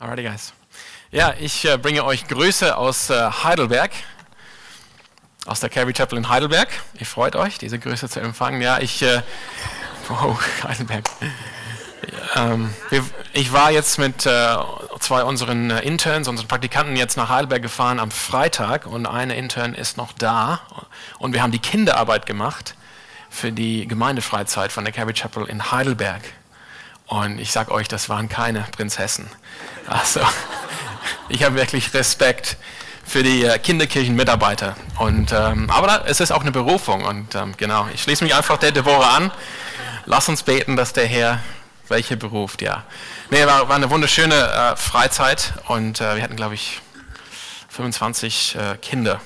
Alrighty, guys. Ja, ich äh, bringe euch Grüße aus äh, Heidelberg, aus der Calvary Chapel in Heidelberg. Ihr freut euch, diese Grüße zu empfangen. Ja, ich, äh, wow, Heidelberg. Ähm, wir, ich war jetzt mit äh, zwei unseren Interns, unseren Praktikanten jetzt nach Heidelberg gefahren am Freitag und eine Intern ist noch da und wir haben die Kinderarbeit gemacht für die Gemeindefreizeit von der Calvary Chapel in Heidelberg. Und ich sage euch, das waren keine Prinzessen. Also, ich habe wirklich Respekt für die äh, Kinderkirchenmitarbeiter. Und, ähm, aber da, es ist auch eine Berufung. Und ähm, genau, ich schließe mich einfach der Deborah an. Lass uns beten, dass der Herr welche beruft, ja. Nee, war, war eine wunderschöne äh, Freizeit und äh, wir hatten, glaube ich, 25 äh, Kinder.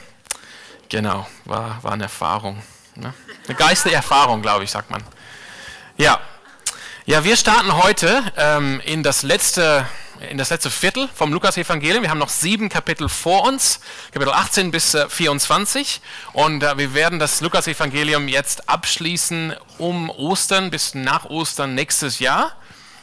Genau, war, war eine Erfahrung. Ne? Eine geistige Erfahrung, glaube ich, sagt man. Ja, ja, wir starten heute ähm, in, das letzte, in das letzte Viertel vom Lukas-Evangelium. Wir haben noch sieben Kapitel vor uns, Kapitel 18 bis äh, 24. Und äh, wir werden das Lukas-Evangelium jetzt abschließen um Ostern bis nach Ostern nächstes Jahr.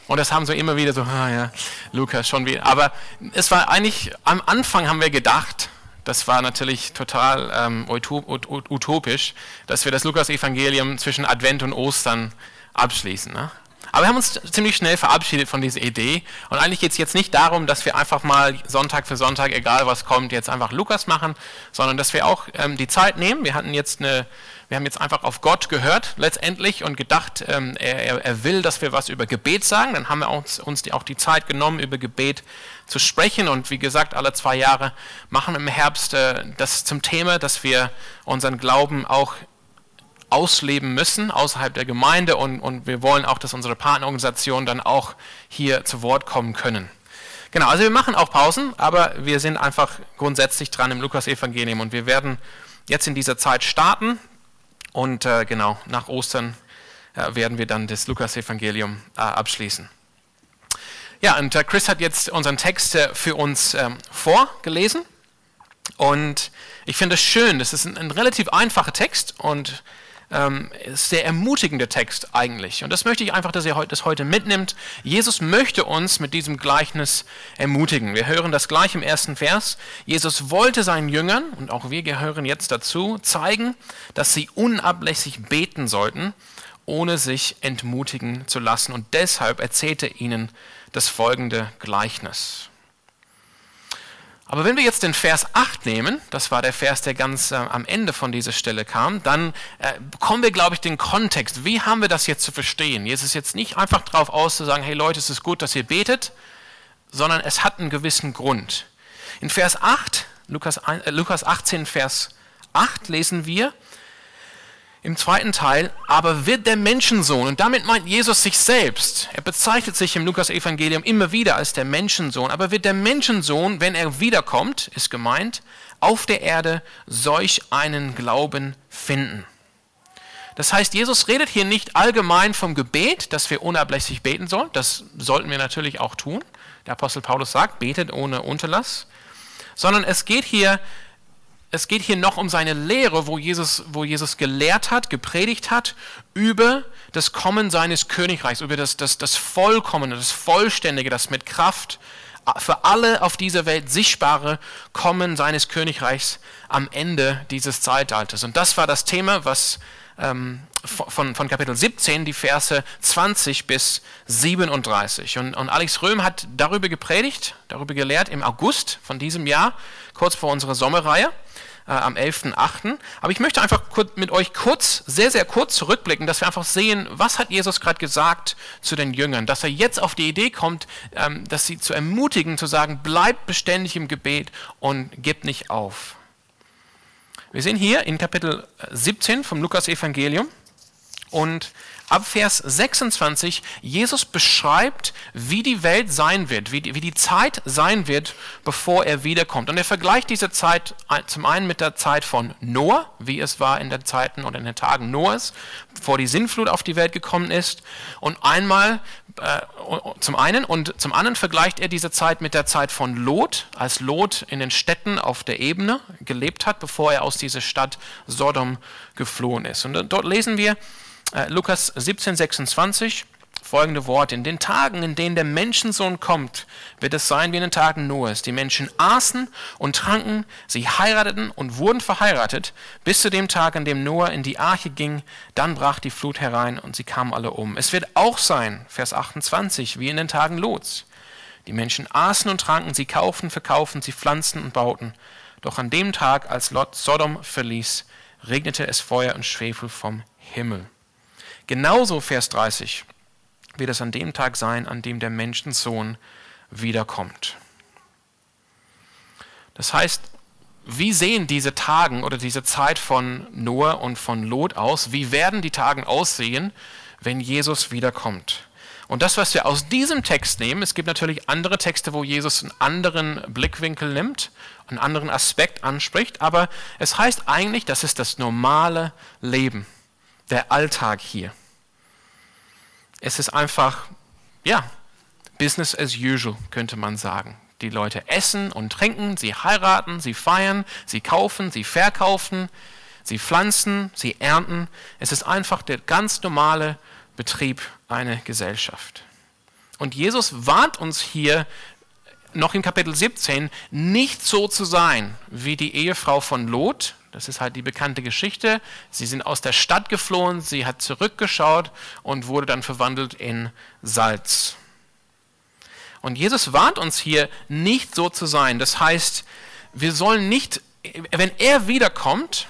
Und das haben so immer wieder so, ah ja, Lukas schon wieder. Aber es war eigentlich, am Anfang haben wir gedacht, das war natürlich total ähm, utopisch, dass wir das Lukas-Evangelium zwischen Advent und Ostern abschließen. Ne? Aber wir haben uns ziemlich schnell verabschiedet von dieser Idee. Und eigentlich geht es jetzt nicht darum, dass wir einfach mal Sonntag für Sonntag, egal was kommt, jetzt einfach Lukas machen, sondern dass wir auch ähm, die Zeit nehmen. Wir hatten jetzt eine, wir haben jetzt einfach auf Gott gehört letztendlich und gedacht, ähm, er, er, will, dass wir was über Gebet sagen. Dann haben wir uns, uns die, auch die Zeit genommen, über Gebet zu sprechen. Und wie gesagt, alle zwei Jahre machen im Herbst äh, das zum Thema, dass wir unseren Glauben auch ausleben müssen außerhalb der Gemeinde und, und wir wollen auch, dass unsere Partnerorganisationen dann auch hier zu Wort kommen können. Genau, also wir machen auch Pausen, aber wir sind einfach grundsätzlich dran im Lukas-Evangelium und wir werden jetzt in dieser Zeit starten und äh, genau, nach Ostern äh, werden wir dann das Lukas-Evangelium äh, abschließen. Ja, und äh, Chris hat jetzt unseren Text äh, für uns ähm, vorgelesen und ich finde es schön, das ist ein, ein relativ einfacher Text und ähm, sehr ermutigender Text eigentlich. Und das möchte ich einfach, dass ihr das heute mitnimmt. Jesus möchte uns mit diesem Gleichnis ermutigen. Wir hören das gleich im ersten Vers. Jesus wollte seinen Jüngern, und auch wir gehören jetzt dazu, zeigen, dass sie unablässig beten sollten, ohne sich entmutigen zu lassen. Und deshalb erzählte er ihnen das folgende Gleichnis. Aber wenn wir jetzt den Vers 8 nehmen, das war der Vers, der ganz äh, am Ende von dieser Stelle kam, dann äh, bekommen wir, glaube ich, den Kontext. Wie haben wir das jetzt zu verstehen? Jesus ist jetzt nicht einfach darauf aus zu sagen, hey Leute, es ist gut, dass ihr betet, sondern es hat einen gewissen Grund. In Vers 8, Lukas, äh, Lukas 18, Vers 8 lesen wir, im zweiten Teil, aber wird der Menschensohn, und damit meint Jesus sich selbst, er bezeichnet sich im Lukas-Evangelium immer wieder als der Menschensohn, aber wird der Menschensohn, wenn er wiederkommt, ist gemeint, auf der Erde solch einen Glauben finden. Das heißt, Jesus redet hier nicht allgemein vom Gebet, dass wir unablässig beten sollen. Das sollten wir natürlich auch tun. Der Apostel Paulus sagt, betet ohne Unterlass. Sondern es geht hier es geht hier noch um seine Lehre, wo Jesus, wo Jesus gelehrt hat, gepredigt hat über das Kommen seines Königreichs, über das, das, das Vollkommene, das Vollständige, das mit Kraft für alle auf dieser Welt sichtbare Kommen seines Königreichs am Ende dieses Zeitalters. Und das war das Thema, was ähm, von, von Kapitel 17, die Verse 20 bis 37. Und, und Alex Röhm hat darüber gepredigt, darüber gelehrt im August von diesem Jahr, kurz vor unserer Sommerreihe äh, am 11.8. Aber ich möchte einfach mit euch kurz, sehr, sehr kurz zurückblicken, dass wir einfach sehen, was hat Jesus gerade gesagt zu den Jüngern, dass er jetzt auf die Idee kommt, ähm, dass sie zu ermutigen, zu sagen, bleibt beständig im Gebet und gebt nicht auf. Wir sehen hier in Kapitel 17 vom Lukas-Evangelium und ab Vers 26, Jesus beschreibt, wie die Welt sein wird, wie die, wie die Zeit sein wird, bevor er wiederkommt. Und er vergleicht diese Zeit zum einen mit der Zeit von Noah, wie es war in den Zeiten und in den Tagen Noahs, bevor die Sintflut auf die Welt gekommen ist. Und einmal äh, zum einen und zum anderen vergleicht er diese Zeit mit der Zeit von Lot, als Lot in den Städten auf der Ebene gelebt hat, bevor er aus dieser Stadt Sodom geflohen ist. Und dort lesen wir, äh, Lukas 17, 26. folgende Worte. In den Tagen, in denen der Menschensohn kommt, wird es sein wie in den Tagen Noahs. Die Menschen aßen und tranken, sie heirateten und wurden verheiratet, bis zu dem Tag, an dem Noah in die Arche ging. Dann brach die Flut herein und sie kamen alle um. Es wird auch sein, Vers 28, wie in den Tagen Lots. Die Menschen aßen und tranken, sie kauften, verkauften, sie pflanzten und bauten. Doch an dem Tag, als Lot Sodom verließ, regnete es Feuer und Schwefel vom Himmel. Genauso, Vers 30, wird es an dem Tag sein, an dem der Menschensohn wiederkommt. Das heißt, wie sehen diese Tagen oder diese Zeit von Noah und von Lot aus? Wie werden die Tagen aussehen, wenn Jesus wiederkommt? Und das, was wir aus diesem Text nehmen, es gibt natürlich andere Texte, wo Jesus einen anderen Blickwinkel nimmt, einen anderen Aspekt anspricht, aber es heißt eigentlich, das ist das normale Leben, der Alltag hier es ist einfach, ja, Business as usual, könnte man sagen. Die Leute essen und trinken, sie heiraten, sie feiern, sie kaufen, sie verkaufen, sie pflanzen, sie ernten. Es ist einfach der ganz normale Betrieb einer Gesellschaft. Und Jesus warnt uns hier noch in Kapitel 17, nicht so zu sein wie die Ehefrau von Lot, das ist halt die bekannte Geschichte. Sie sind aus der Stadt geflohen, sie hat zurückgeschaut und wurde dann verwandelt in Salz. Und Jesus warnt uns hier, nicht so zu sein. Das heißt, wir sollen nicht, wenn er wiederkommt,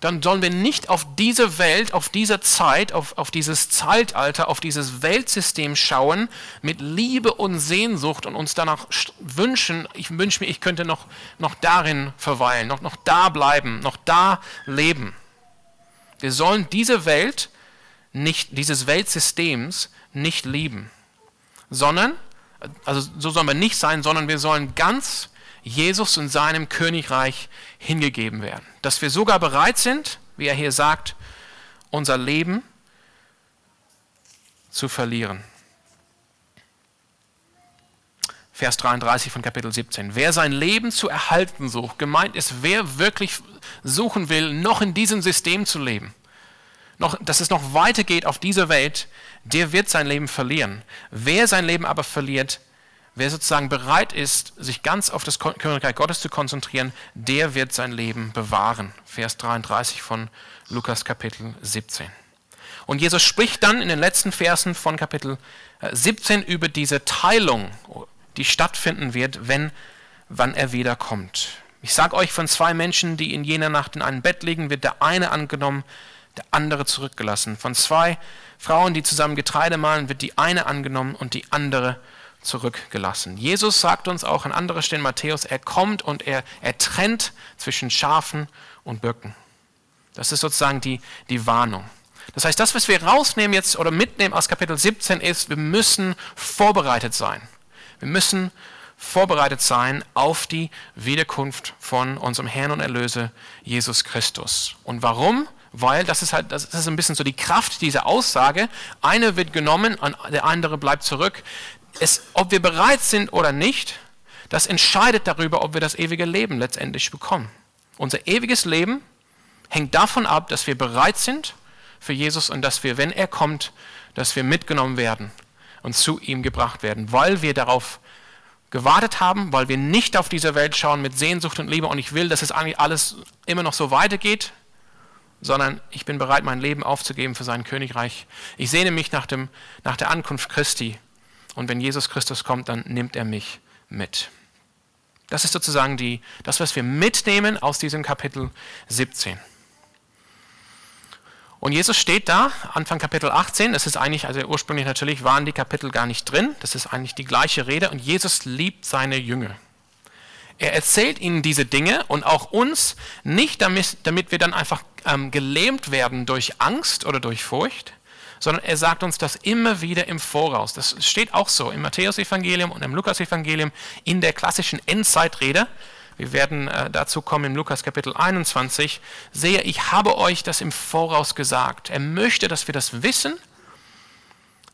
dann sollen wir nicht auf diese Welt, auf diese Zeit, auf, auf dieses Zeitalter, auf dieses Weltsystem schauen mit Liebe und Sehnsucht und uns danach wünschen, ich wünsche mir, ich könnte noch, noch darin verweilen, noch, noch da bleiben, noch da leben. Wir sollen diese Welt nicht, dieses Weltsystems nicht lieben, sondern, also so sollen wir nicht sein, sondern wir sollen ganz Jesus und seinem Königreich hingegeben werden. Dass wir sogar bereit sind, wie er hier sagt, unser Leben zu verlieren. Vers 33 von Kapitel 17. Wer sein Leben zu erhalten sucht, gemeint ist, wer wirklich suchen will, noch in diesem System zu leben, noch, dass es noch weitergeht auf dieser Welt, der wird sein Leben verlieren. Wer sein Leben aber verliert, Wer sozusagen bereit ist, sich ganz auf das Königreich Gottes zu konzentrieren, der wird sein Leben bewahren. Vers 33 von Lukas Kapitel 17. Und Jesus spricht dann in den letzten Versen von Kapitel 17 äh, über diese Teilung, die stattfinden wird, wenn, wann er wiederkommt. Ich sage euch von zwei Menschen, die in jener Nacht in einem Bett liegen, wird der eine angenommen, der andere zurückgelassen. Von zwei Frauen, die zusammen Getreide mahlen, wird die eine angenommen und die andere zurückgelassen. Jesus sagt uns auch an anderer Stelle Matthäus, er kommt und er, er trennt zwischen Schafen und Böcken. Das ist sozusagen die, die Warnung. Das heißt, das, was wir rausnehmen jetzt oder mitnehmen aus Kapitel 17 ist, wir müssen vorbereitet sein. Wir müssen vorbereitet sein auf die Wiederkunft von unserem Herrn und Erlöser Jesus Christus. Und warum? Weil das ist halt, das ist ein bisschen so die Kraft dieser Aussage. Eine wird genommen, der andere bleibt zurück es, ob wir bereit sind oder nicht, das entscheidet darüber, ob wir das ewige Leben letztendlich bekommen. Unser ewiges Leben hängt davon ab, dass wir bereit sind für Jesus und dass wir, wenn er kommt, dass wir mitgenommen werden und zu ihm gebracht werden, weil wir darauf gewartet haben, weil wir nicht auf diese Welt schauen mit Sehnsucht und Liebe und ich will, dass es eigentlich alles immer noch so weitergeht, sondern ich bin bereit, mein Leben aufzugeben für sein Königreich. Ich sehne mich nach, dem, nach der Ankunft Christi und wenn Jesus Christus kommt, dann nimmt er mich mit. Das ist sozusagen die, das, was wir mitnehmen aus diesem Kapitel 17. Und Jesus steht da, Anfang Kapitel 18, das ist eigentlich, also ursprünglich natürlich waren die Kapitel gar nicht drin, das ist eigentlich die gleiche Rede und Jesus liebt seine Jünger. Er erzählt ihnen diese Dinge und auch uns nicht, damit, damit wir dann einfach ähm, gelähmt werden durch Angst oder durch Furcht, sondern er sagt uns das immer wieder im Voraus. Das steht auch so im Matthäusevangelium und im Lukasevangelium in der klassischen Endzeitrede. Wir werden äh, dazu kommen im Lukas Kapitel 21. Sehe, ich habe euch das im Voraus gesagt. Er möchte, dass wir das wissen,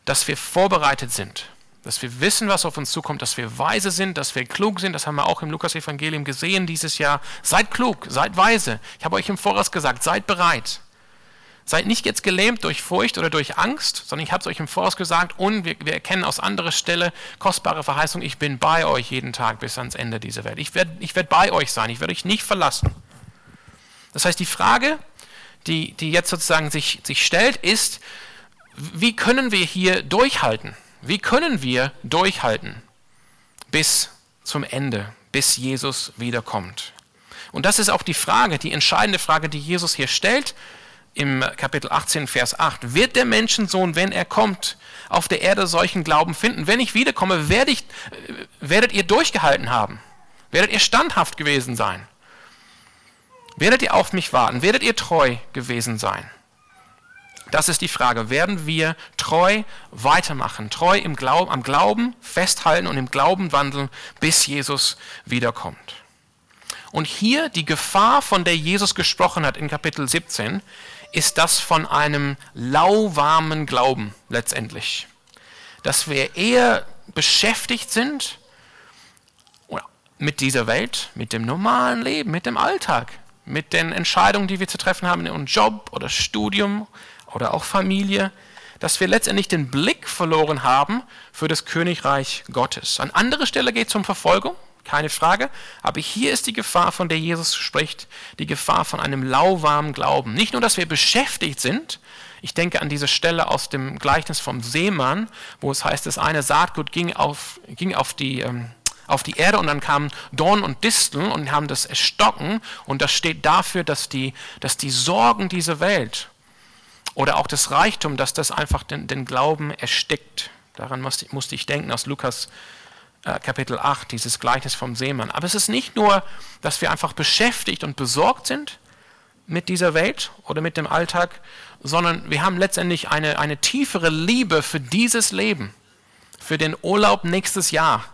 dass wir vorbereitet sind, dass wir wissen, was auf uns zukommt, dass wir weise sind, dass wir klug sind. Das haben wir auch im Lukas-Evangelium gesehen dieses Jahr. Seid klug, seid weise. Ich habe euch im Voraus gesagt, seid bereit. Seid nicht jetzt gelähmt durch Furcht oder durch Angst, sondern ich habe es euch im Voraus gesagt und wir, wir erkennen aus anderer Stelle kostbare Verheißung, ich bin bei euch jeden Tag bis ans Ende dieser Welt. Ich werde ich werd bei euch sein, ich werde euch nicht verlassen. Das heißt, die Frage, die, die jetzt sozusagen sich, sich stellt, ist, wie können wir hier durchhalten? Wie können wir durchhalten bis zum Ende, bis Jesus wiederkommt? Und das ist auch die Frage, die entscheidende Frage, die Jesus hier stellt im Kapitel 18, Vers 8. Wird der Menschensohn, wenn er kommt, auf der Erde solchen Glauben finden? Wenn ich wiederkomme, werde ich, werdet ihr durchgehalten haben? Werdet ihr standhaft gewesen sein? Werdet ihr auf mich warten? Werdet ihr treu gewesen sein? Das ist die Frage. Werden wir treu weitermachen, treu im Glauben, am Glauben festhalten und im Glauben wandeln, bis Jesus wiederkommt? Und hier die Gefahr, von der Jesus gesprochen hat in Kapitel 17, ist das von einem lauwarmen Glauben letztendlich. Dass wir eher beschäftigt sind mit dieser Welt, mit dem normalen Leben, mit dem Alltag, mit den Entscheidungen, die wir zu treffen haben in unserem Job oder Studium oder auch Familie, dass wir letztendlich den Blick verloren haben für das Königreich Gottes. An anderer Stelle geht es um Verfolgung, keine Frage, aber hier ist die Gefahr, von der Jesus spricht, die Gefahr von einem lauwarmen Glauben. Nicht nur, dass wir beschäftigt sind, ich denke an diese Stelle aus dem Gleichnis vom Seemann, wo es heißt, das eine Saatgut ging auf, ging auf die... Ähm, auf die Erde und dann kamen Dorn und Disteln und haben das erstocken und das steht dafür, dass die, dass die Sorgen dieser Welt oder auch das Reichtum, dass das einfach den, den Glauben erstickt. Daran musste, ich denken aus Lukas Kapitel 8, dieses Gleichnis vom Seemann. Aber es ist nicht nur, dass wir einfach beschäftigt und besorgt sind mit dieser Welt oder mit dem Alltag, sondern wir haben letztendlich eine, eine tiefere Liebe für dieses Leben, für den Urlaub nächstes Jahr,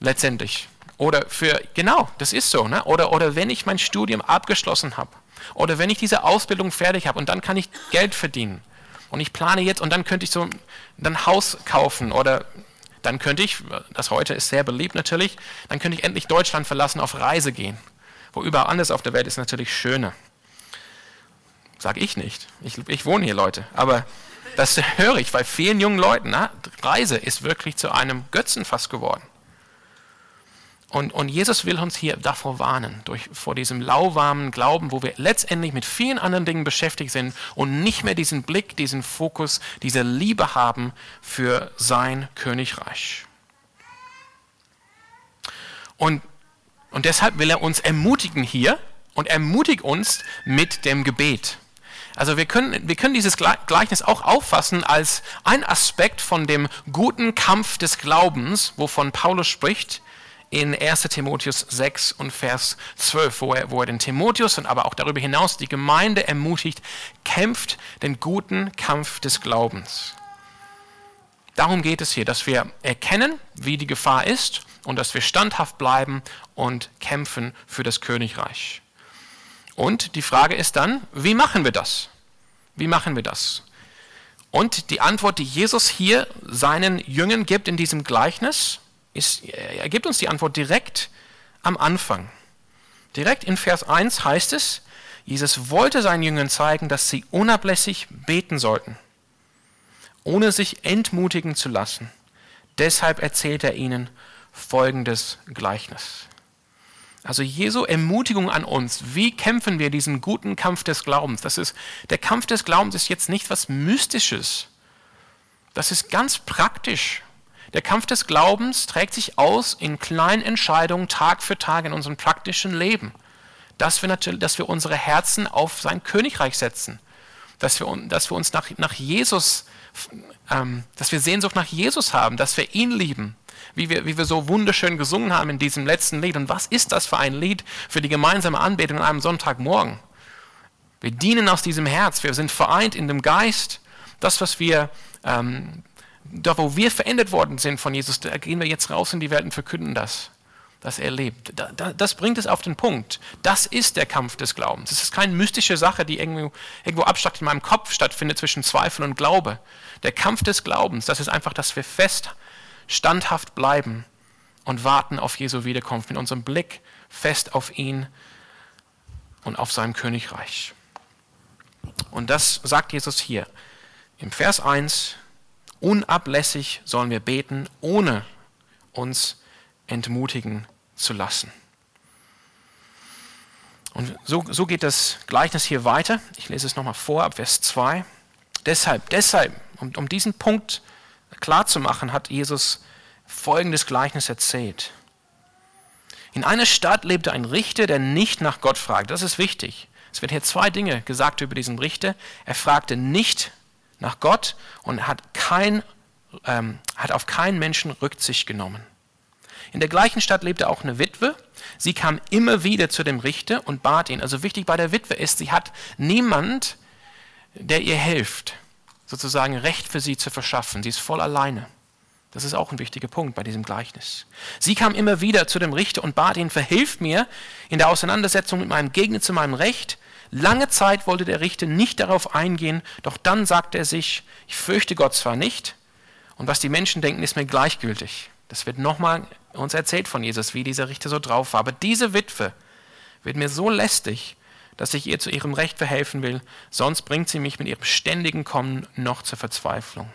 letztendlich. Oder für, genau, das ist so. Ne? Oder, oder wenn ich mein Studium abgeschlossen habe. Oder wenn ich diese Ausbildung fertig habe und dann kann ich Geld verdienen. Und ich plane jetzt und dann könnte ich so ein Haus kaufen oder dann könnte ich, das heute ist sehr beliebt natürlich, dann könnte ich endlich Deutschland verlassen, auf Reise gehen. Wo überall anders auf der Welt ist natürlich schöner. Sag ich nicht. Ich, ich wohne hier, Leute. Aber das höre ich bei vielen jungen Leuten. Na? Reise ist wirklich zu einem Götzenfass geworden. Und, und Jesus will uns hier davor warnen, durch, vor diesem lauwarmen Glauben, wo wir letztendlich mit vielen anderen Dingen beschäftigt sind und nicht mehr diesen Blick, diesen Fokus, diese Liebe haben für sein Königreich. Und, und deshalb will er uns ermutigen hier und ermutigt uns mit dem Gebet. Also wir können, wir können dieses Gleichnis auch auffassen als ein Aspekt von dem guten Kampf des Glaubens, wovon Paulus spricht, in 1 Timotheus 6 und Vers 12, wo er, wo er den Timotheus und aber auch darüber hinaus die Gemeinde ermutigt, kämpft den guten Kampf des Glaubens. Darum geht es hier, dass wir erkennen, wie die Gefahr ist und dass wir standhaft bleiben und kämpfen für das Königreich. Und die Frage ist dann, wie machen wir das? Wie machen wir das? Und die Antwort, die Jesus hier seinen Jüngern gibt in diesem Gleichnis, ist, er gibt uns die Antwort direkt am Anfang. Direkt in Vers 1 heißt es, Jesus wollte seinen Jüngern zeigen, dass sie unablässig beten sollten, ohne sich entmutigen zu lassen. Deshalb erzählt er ihnen folgendes Gleichnis. Also Jesu Ermutigung an uns, wie kämpfen wir diesen guten Kampf des Glaubens? Das ist, der Kampf des Glaubens ist jetzt nicht was Mystisches. Das ist ganz praktisch. Der Kampf des Glaubens trägt sich aus in kleinen Entscheidungen Tag für Tag in unserem praktischen Leben. Dass wir, natürlich, dass wir unsere Herzen auf sein Königreich setzen. Dass wir, dass wir uns nach, nach Jesus, ähm, dass wir Sehnsucht nach Jesus haben, dass wir ihn lieben. Wie wir, wie wir so wunderschön gesungen haben in diesem letzten Lied. Und was ist das für ein Lied für die gemeinsame Anbetung an einem Sonntagmorgen? Wir dienen aus diesem Herz, wir sind vereint in dem Geist. Das, was wir ähm, da wo wir verändert worden sind von Jesus, da gehen wir jetzt raus in die Welt und verkünden das, dass er lebt. Da, da, das bringt es auf den Punkt. Das ist der Kampf des Glaubens. Es ist keine mystische Sache, die irgendwo, irgendwo abstrakt in meinem Kopf stattfindet zwischen Zweifel und Glaube. Der Kampf des Glaubens, das ist einfach, dass wir fest, standhaft bleiben und warten auf Jesu Wiederkunft mit unserem Blick fest auf ihn und auf sein Königreich. Und das sagt Jesus hier. Im Vers 1, unablässig sollen wir beten, ohne uns entmutigen zu lassen. Und so, so geht das Gleichnis hier weiter. Ich lese es nochmal vor, ab Vers 2. Deshalb, deshalb, um, um diesen Punkt klar zu machen, hat Jesus folgendes Gleichnis erzählt. In einer Stadt lebte ein Richter, der nicht nach Gott fragt. Das ist wichtig. Es werden hier zwei Dinge gesagt über diesen Richter. Er fragte nicht nach Gott und hat, kein, ähm, hat auf keinen Menschen Rücksicht genommen. In der gleichen Stadt lebte auch eine Witwe. Sie kam immer wieder zu dem Richter und bat ihn. Also wichtig bei der Witwe ist, sie hat niemand, der ihr hilft, sozusagen Recht für sie zu verschaffen. Sie ist voll alleine. Das ist auch ein wichtiger Punkt bei diesem Gleichnis. Sie kam immer wieder zu dem Richter und bat ihn, verhilf mir in der Auseinandersetzung mit meinem Gegner zu meinem Recht. Lange Zeit wollte der Richter nicht darauf eingehen, doch dann sagte er sich, ich fürchte Gott zwar nicht, und was die Menschen denken, ist mir gleichgültig. Das wird nochmal uns erzählt von Jesus, wie dieser Richter so drauf war. Aber diese Witwe wird mir so lästig, dass ich ihr zu ihrem Recht verhelfen will, sonst bringt sie mich mit ihrem ständigen Kommen noch zur Verzweiflung.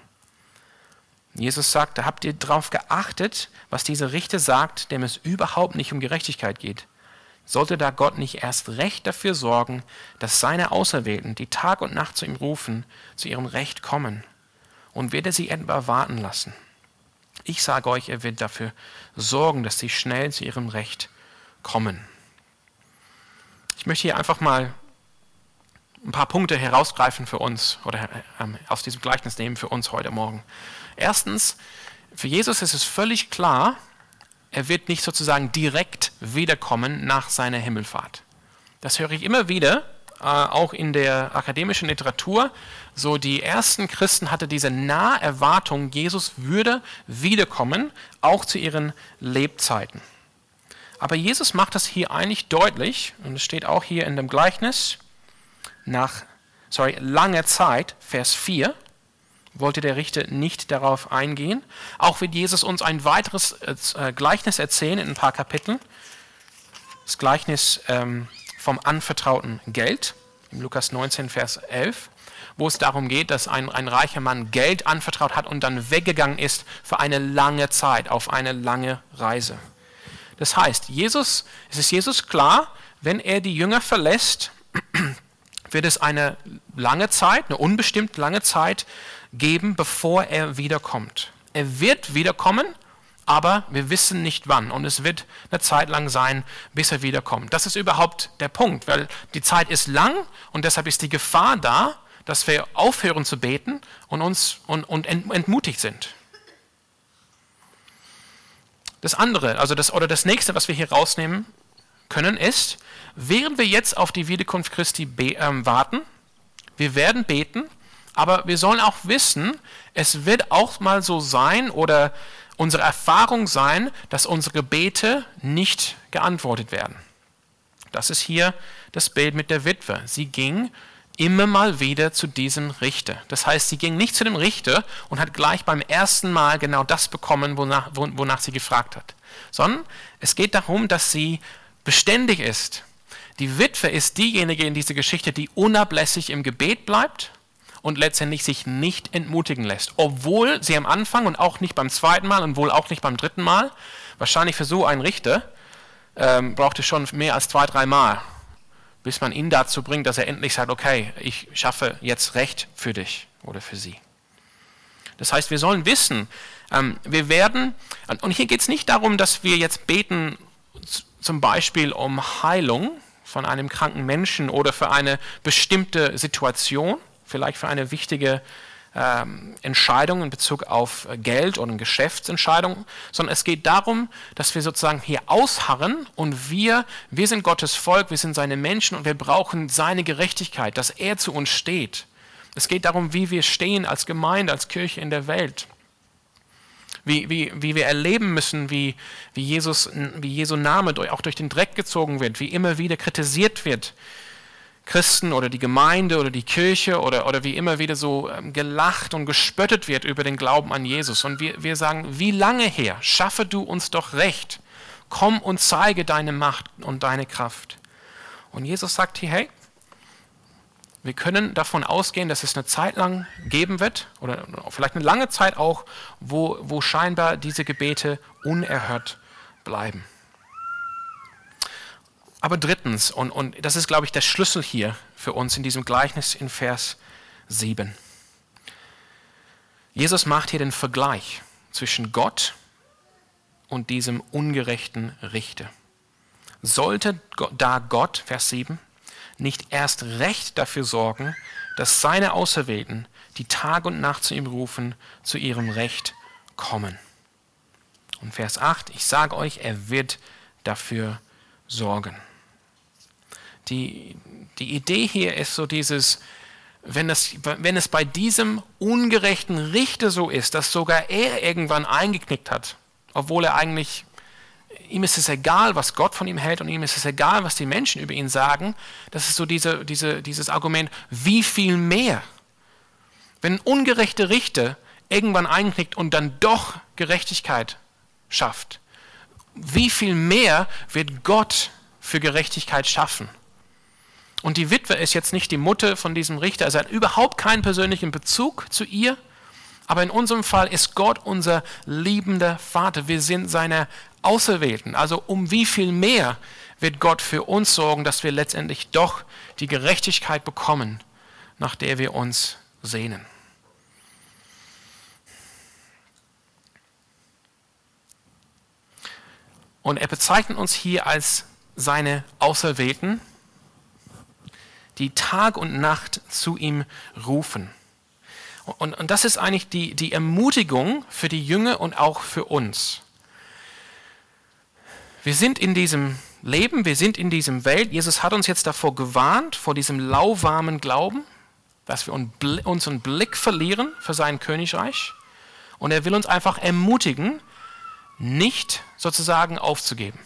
Jesus sagte, habt ihr darauf geachtet, was dieser Richter sagt, dem es überhaupt nicht um Gerechtigkeit geht? Sollte da Gott nicht erst recht dafür sorgen, dass seine Auserwählten, die Tag und Nacht zu ihm rufen, zu ihrem Recht kommen? Und wird er sie etwa warten lassen? Ich sage euch, er wird dafür sorgen, dass sie schnell zu ihrem Recht kommen. Ich möchte hier einfach mal ein paar Punkte herausgreifen für uns oder äh, aus diesem Gleichnis nehmen für uns heute Morgen. Erstens, für Jesus ist es völlig klar, er wird nicht sozusagen direkt wiederkommen nach seiner Himmelfahrt. Das höre ich immer wieder, äh, auch in der akademischen Literatur. So die ersten Christen hatten diese nahe Erwartung, Jesus würde wiederkommen, auch zu ihren Lebzeiten. Aber Jesus macht das hier eigentlich deutlich, und es steht auch hier in dem Gleichnis, nach sorry, langer Zeit, Vers 4, wollte der Richter nicht darauf eingehen. Auch wird Jesus uns ein weiteres äh, Gleichnis erzählen in ein paar Kapiteln. Das Gleichnis ähm, vom anvertrauten Geld, in Lukas 19, Vers 11, wo es darum geht, dass ein, ein reicher Mann Geld anvertraut hat und dann weggegangen ist für eine lange Zeit, auf eine lange Reise. Das heißt, Jesus, es ist Jesus klar, wenn er die Jünger verlässt, wird es eine lange Zeit, eine unbestimmt lange Zeit geben, bevor er wiederkommt. Er wird wiederkommen, aber wir wissen nicht wann. Und es wird eine Zeit lang sein, bis er wiederkommt. Das ist überhaupt der Punkt, weil die Zeit ist lang und deshalb ist die Gefahr da, dass wir aufhören zu beten und uns und, und entmutigt sind. Das andere, also das oder das nächste, was wir hier rausnehmen können, ist, während wir jetzt auf die Wiederkunft Christi ähm, warten, wir werden beten, aber wir sollen auch wissen, es wird auch mal so sein oder unsere Erfahrung sein, dass unsere Gebete nicht geantwortet werden. Das ist hier das Bild mit der Witwe. Sie ging immer mal wieder zu diesem Richter. Das heißt, sie ging nicht zu dem Richter und hat gleich beim ersten Mal genau das bekommen, wonach, wonach sie gefragt hat, sondern es geht darum, dass sie beständig ist. Die Witwe ist diejenige in dieser Geschichte, die unablässig im Gebet bleibt und letztendlich sich nicht entmutigen lässt. Obwohl sie am Anfang und auch nicht beim zweiten Mal und wohl auch nicht beim dritten Mal, wahrscheinlich für so einen Richter, ähm, braucht es schon mehr als zwei, drei Mal, bis man ihn dazu bringt, dass er endlich sagt, okay, ich schaffe jetzt Recht für dich oder für sie. Das heißt, wir sollen wissen, ähm, wir werden, und hier geht es nicht darum, dass wir jetzt beten, zum Beispiel um Heilung von einem kranken Menschen oder für eine bestimmte Situation, vielleicht für eine wichtige ähm, Entscheidung in Bezug auf Geld oder eine Geschäftsentscheidung, sondern es geht darum, dass wir sozusagen hier ausharren und wir, wir sind Gottes Volk, wir sind seine Menschen und wir brauchen seine Gerechtigkeit, dass er zu uns steht. Es geht darum, wie wir stehen als Gemeinde, als Kirche in der Welt. Wie, wie, wie wir erleben müssen, wie, wie, Jesus, wie Jesu Name auch durch den Dreck gezogen wird, wie immer wieder kritisiert wird, Christen oder die Gemeinde oder die Kirche oder, oder wie immer wieder so ähm, gelacht und gespöttet wird über den Glauben an Jesus. Und wir, wir sagen, wie lange her? Schaffe du uns doch recht. Komm und zeige deine Macht und deine Kraft. Und Jesus sagt hier, hey, Wir können davon ausgehen, dass es eine Zeit lang geben wird, oder vielleicht eine lange Zeit auch, wo, wo scheinbar diese Gebete unerhört bleiben. Aber drittens, und, und das ist, glaube ich, der Schlüssel hier für uns in diesem Gleichnis in Vers 7. Jesus macht hier den Vergleich zwischen Gott und diesem ungerechten Richter. Sollte da Gott, Vers 7, nicht erst recht dafür sorgen, dass seine Auserwählten, die Tag und Nacht zu ihm rufen, zu ihrem Recht kommen. Und Vers 8, ich sage euch, er wird dafür sorgen. Die, die Idee hier ist so dieses, wenn es, wenn es bei diesem ungerechten Richter so ist, dass sogar er irgendwann eingeknickt hat, obwohl er eigentlich, ihm ist es egal, was Gott von ihm hält und ihm ist es egal, was die Menschen über ihn sagen, das ist so diese, diese, dieses Argument, wie viel mehr? Wenn ein ungerechter Richter irgendwann einknickt und dann doch Gerechtigkeit schafft, wie viel mehr wird Gott für Gerechtigkeit schaffen? Und die Witwe ist jetzt nicht die Mutter von diesem Richter, also hat überhaupt keinen persönlichen Bezug zu ihr. Aber in unserem Fall ist Gott unser liebender Vater. Wir sind seine Auserwählten. Also um wie viel mehr wird Gott für uns sorgen, dass wir letztendlich doch die Gerechtigkeit bekommen, nach der wir uns sehnen. Und er bezeichnet uns hier als seine Auserwählten die Tag und Nacht zu ihm rufen. Und, und das ist eigentlich die, die Ermutigung für die Jünger und auch für uns. Wir sind in diesem Leben, wir sind in diesem Welt. Jesus hat uns jetzt davor gewarnt, vor diesem lauwarmen Glauben, dass wir unseren Blick verlieren für sein Königreich. Und er will uns einfach ermutigen, nicht sozusagen aufzugeben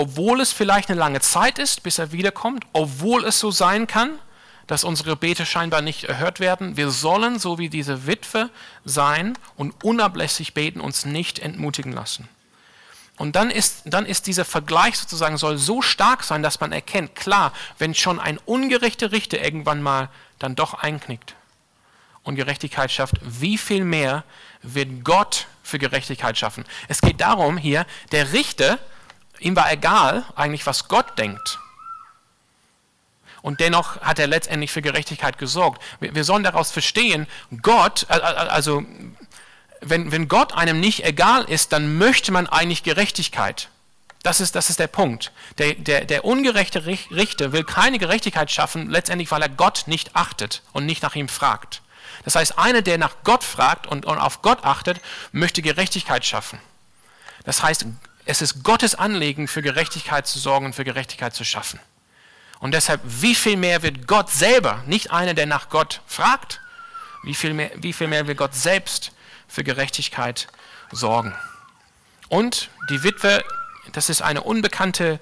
obwohl es vielleicht eine lange Zeit ist, bis er wiederkommt, obwohl es so sein kann, dass unsere Gebete scheinbar nicht erhört werden. Wir sollen so wie diese Witwe sein und unablässig beten, uns nicht entmutigen lassen. Und dann ist, dann ist dieser Vergleich sozusagen, soll so stark sein, dass man erkennt, klar, wenn schon ein ungerechter Richter irgendwann mal dann doch einknickt und Gerechtigkeit schafft, wie viel mehr wird Gott für Gerechtigkeit schaffen? Es geht darum hier, der Richter Ihm war egal eigentlich, was Gott denkt. Und dennoch hat er letztendlich für Gerechtigkeit gesorgt. Wir, sollen daraus verstehen, Gott, also wenn, wenn Gott einem nicht egal ist, dann möchte man eigentlich Gerechtigkeit. Das ist, das ist der Punkt. Der, der, der ungerechte Richter will keine Gerechtigkeit schaffen, letztendlich weil er Gott nicht achtet und nicht nach ihm fragt. Das heißt, einer, der nach Gott fragt und, und auf Gott achtet, möchte Gerechtigkeit schaffen. Das heißt, es ist Gottes Anliegen, für Gerechtigkeit zu sorgen und für Gerechtigkeit zu schaffen. Und deshalb, wie viel mehr wird Gott selber, nicht einer, der nach Gott fragt, wie viel mehr, wie viel mehr will Gott selbst für Gerechtigkeit sorgen. Und die Witwe, das ist eine unbekannte,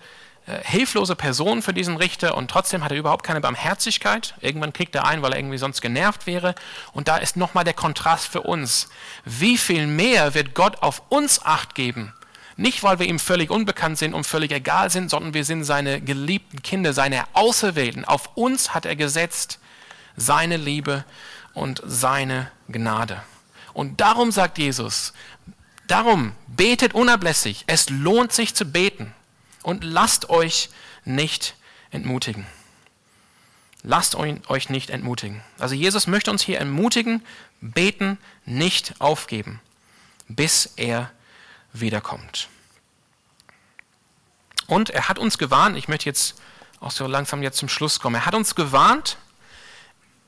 äh, hilflose Person für diesen Richter und trotzdem hat er überhaupt keine Barmherzigkeit. Irgendwann kriegt er ein, weil er irgendwie sonst genervt wäre. Und da ist nochmal der Kontrast für uns. Wie viel mehr wird Gott auf uns acht geben, nicht, weil wir ihm völlig unbekannt sind und völlig egal sind, sondern wir sind seine geliebten Kinder, seine Auserwählten. Auf uns hat er gesetzt seine Liebe und seine Gnade. Und darum sagt Jesus, darum betet unablässig. Es lohnt sich zu beten. Und lasst euch nicht entmutigen. Lasst euch nicht entmutigen. Also Jesus möchte uns hier ermutigen, beten, nicht aufgeben, bis er wiederkommt. Und er hat uns gewarnt, ich möchte jetzt auch so langsam jetzt zum Schluss kommen, er hat uns gewarnt,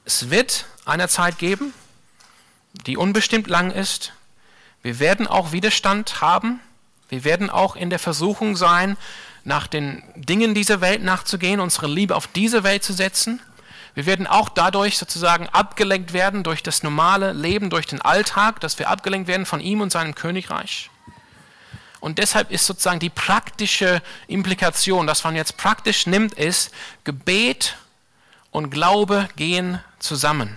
es wird eine Zeit geben, die unbestimmt lang ist. Wir werden auch Widerstand haben. Wir werden auch in der Versuchung sein, nach den Dingen dieser Welt nachzugehen, unsere Liebe auf diese Welt zu setzen. Wir werden auch dadurch sozusagen abgelenkt werden durch das normale Leben, durch den Alltag, dass wir abgelenkt werden von ihm und seinem Königreich. Und deshalb ist sozusagen die praktische Implikation, dass man jetzt praktisch nimmt, ist, Gebet und Glaube gehen zusammen.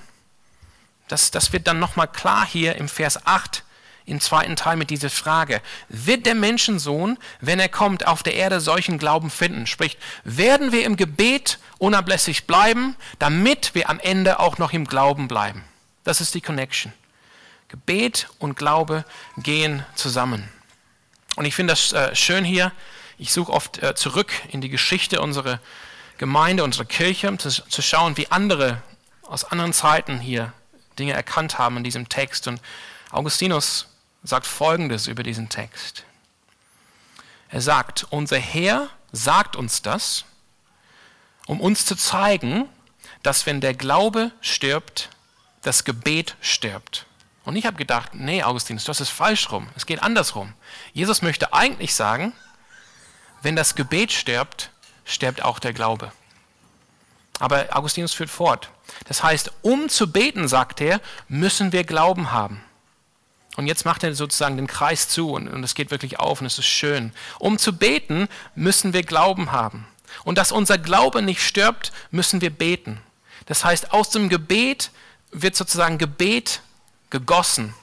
Das, das wird dann nochmal klar hier im Vers 8 im zweiten Teil mit dieser Frage, wird der Menschensohn, wenn er kommt, auf der Erde solchen Glauben finden? Sprich, werden wir im Gebet unablässig bleiben, damit wir am Ende auch noch im Glauben bleiben? Das ist die Connection. Gebet und Glaube gehen zusammen. Und ich finde das äh, schön hier. Ich suche oft äh, zurück in die Geschichte unserer Gemeinde, unserer Kirche, um zu, zu schauen, wie andere aus anderen Zeiten hier Dinge erkannt haben in diesem Text. Und Augustinus sagt Folgendes über diesen Text. Er sagt, unser Herr sagt uns das, um uns zu zeigen, dass wenn der Glaube stirbt, das Gebet stirbt. Und ich habe gedacht, nee, Augustinus, das ist falsch rum. Es geht andersrum. Jesus möchte eigentlich sagen, wenn das Gebet stirbt, stirbt auch der Glaube. Aber Augustinus führt fort. Das heißt, um zu beten, sagt er, müssen wir Glauben haben. Und jetzt macht er sozusagen den Kreis zu und, es geht wirklich auf und es ist schön. Um zu beten, müssen wir Glauben haben. Und dass unser Glaube nicht stirbt, müssen wir beten. Das heißt, aus dem Gebet wird sozusagen Gebet gegossen.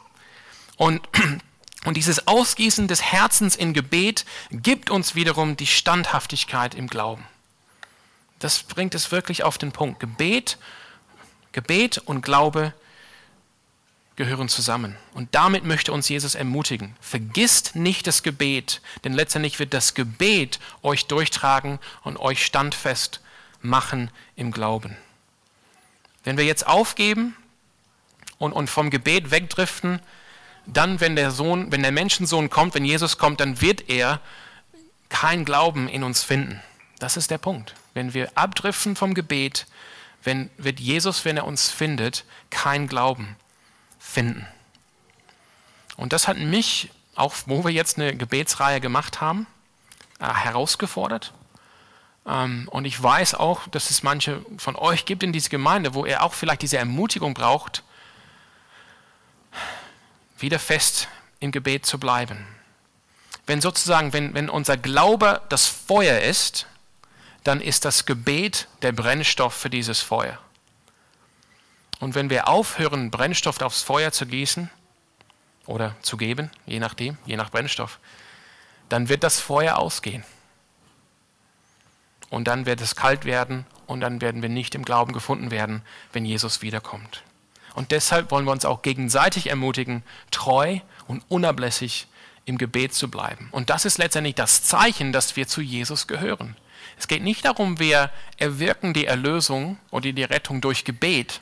Und, und dieses Ausgießen des Herzens in Gebet gibt uns wiederum die Standhaftigkeit im Glauben. Das bringt es wirklich auf den Punkt. Gebet, Gebet und Glaube gehören zusammen. Und damit möchte uns Jesus ermutigen. Vergisst nicht das Gebet, denn letztendlich wird das Gebet euch durchtragen und euch standfest machen im Glauben. Wenn wir jetzt aufgeben und, und vom Gebet wegdriften, dann, wenn der Sohn, wenn der Menschensohn kommt, wenn Jesus kommt, dann wird er kein Glauben in uns finden. Das ist der Punkt. Wenn wir abdriften vom Gebet, wenn, wird Jesus, wenn er uns findet, kein Glauben finden. Und das hat mich, auch wo wir jetzt eine Gebetsreihe gemacht haben, äh, herausgefordert. Ähm, und ich weiß auch, dass es manche von euch gibt in dieser Gemeinde, wo ihr auch vielleicht diese Ermutigung braucht, wieder fest im Gebet zu bleiben. Wenn sozusagen, wenn, wenn unser Glaube das Feuer ist, dann ist das Gebet der Brennstoff für dieses Feuer. Und wenn wir aufhören, Brennstoff aufs Feuer zu gießen oder zu geben, je nachdem, je nach Brennstoff, dann wird das Feuer ausgehen. Und dann wird es kalt werden und dann werden wir nicht im Glauben gefunden werden, wenn Jesus wiederkommt. Und deshalb wollen wir uns auch gegenseitig ermutigen, treu und unablässig im Gebet zu bleiben. Und das ist letztendlich das Zeichen, dass wir zu Jesus gehören. Es geht nicht darum, wir erwirken die Erlösung oder die Rettung durch Gebet,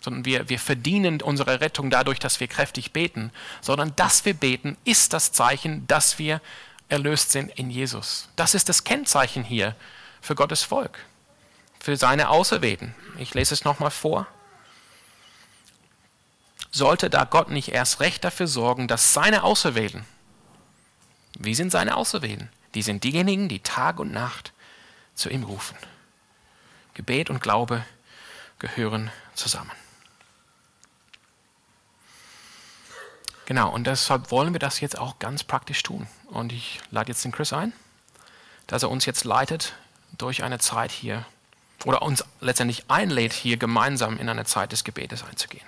sondern wir, wir verdienen unsere Rettung dadurch, dass wir kräftig beten, sondern dass wir beten, ist das Zeichen, dass wir erlöst sind in Jesus. Das ist das Kennzeichen hier für Gottes Volk, für seine Auserwählten. Ich lese es nochmal vor. Sollte da Gott nicht erst recht dafür sorgen, dass seine Auserwählten, wie sind seine Auserwählten? Die sind diejenigen, die Tag und Nacht zu ihm rufen. Gebet und Glaube gehören zusammen. Genau, und deshalb wollen wir das jetzt auch ganz praktisch tun. Und ich lade jetzt den Chris ein, dass er uns jetzt leitet durch eine Zeit hier oder uns letztendlich einlädt, hier gemeinsam in eine Zeit des Gebetes einzugehen.